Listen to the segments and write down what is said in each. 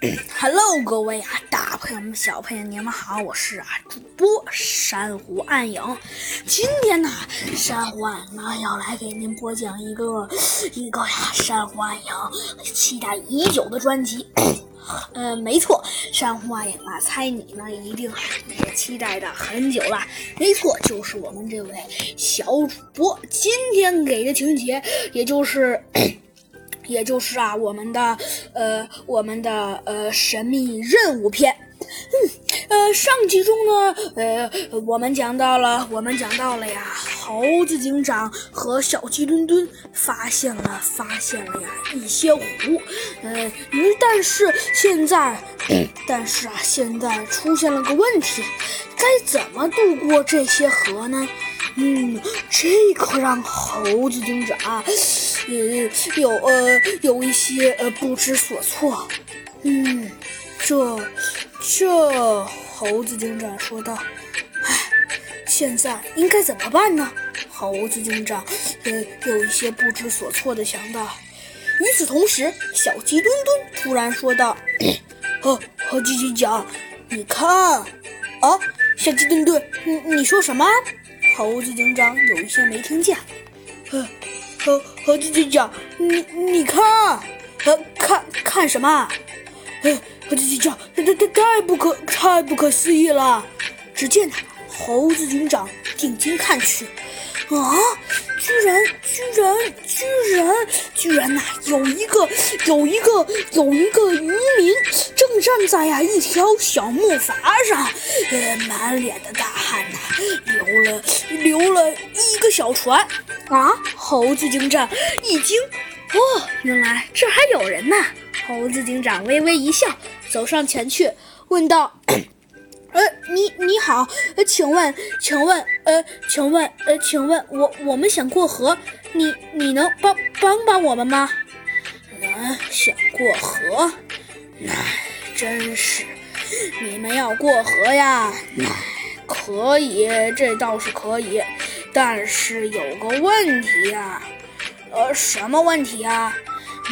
Hello，各位啊，大朋友们、小朋友们，你们好，我是啊主播珊瑚暗影。今天呢，珊瑚暗影要来给您播讲一个 一个呀，珊瑚暗影期待已久的专辑。呃，没错，珊瑚暗影啊，猜你呢一定也期待的很久了。没错，就是我们这位小主播今天给的情节，也就是。也就是啊，我们的呃，我们的呃神秘任务片。嗯，呃，上集中呢，呃，我们讲到了，我们讲到了呀，猴子警长和小鸡墩墩发现了，发现了呀一些湖。呃，但是现在，但是啊，现在出现了个问题，该怎么渡过这些河呢？嗯，这可让猴子警长，嗯，有呃有一些呃不知所措。嗯，这这猴子警长说道：“唉，现在应该怎么办呢？”猴子警长呃有一些不知所措的想到。与此同时，小鸡墩墩突然说道：“猴 猴子警长，你看，啊，小鸡墩墩，你你说什么？”猴子警长有一些没听见，呃，猴猴子警长，你你看，呃，看看什么？呃，猴子警长，这这这太不可太不可思议了！只见猴子警长定睛看去，啊，居然居然居然居然呐，有一个有一个有一个渔民正站在呀一条小木筏上，呃，满脸的大汗呐，流了。留了一个小船啊！猴子警长一惊，哦，原来这还有人呢！猴子警长微微一笑，走上前去问道：“ 呃，你你好，呃，请问，请问，呃，请问，呃，请问我我们想过河，你你能帮帮帮我们吗？”嗯，想过河？那真是，你们要过河呀？那。可以，这倒是可以，但是有个问题啊，呃，什么问题啊？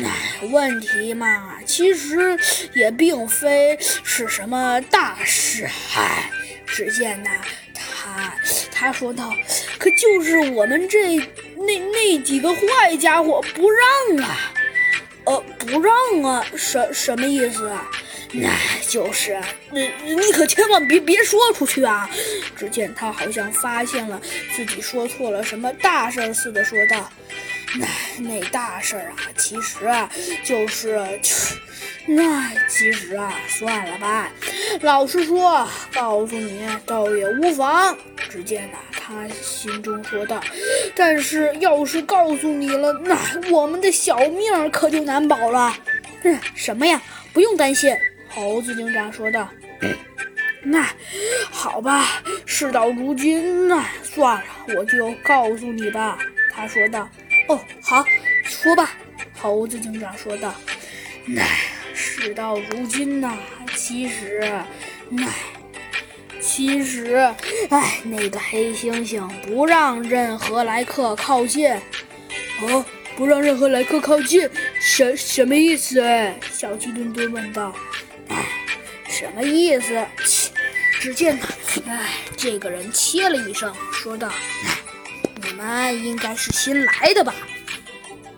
那问题嘛，其实也并非是什么大事。唉，只见呐，他他说道：“可就是我们这那那几个坏家伙不让啊，呃，不让啊，什什么意思啊？”那就是，你你可千万别别说出去啊！只见他好像发现了自己说错了什么大事似的，说道：“那那大事啊，其实啊，就是，那其实啊，算了吧。老实说，告诉你倒也无妨。”只见呐，他心中说道：“但是要是告诉你了，那我们的小命可就难保了。”嗯，什么呀？不用担心。猴子警长说道：“ 那好吧，事到如今，那算了，我就告诉你吧。”他说道。“哦，好，说吧。”猴子警长说道。“那事到如今呐，其实，那其实，哎，那个黑猩猩不让任何来客靠近。哦，不让任何来客靠近，什什么意思？”哎，小鸡墩墩问道。什么意思？切！只见他，哎，这个人切了一声，说道：“你们应该是新来的吧？”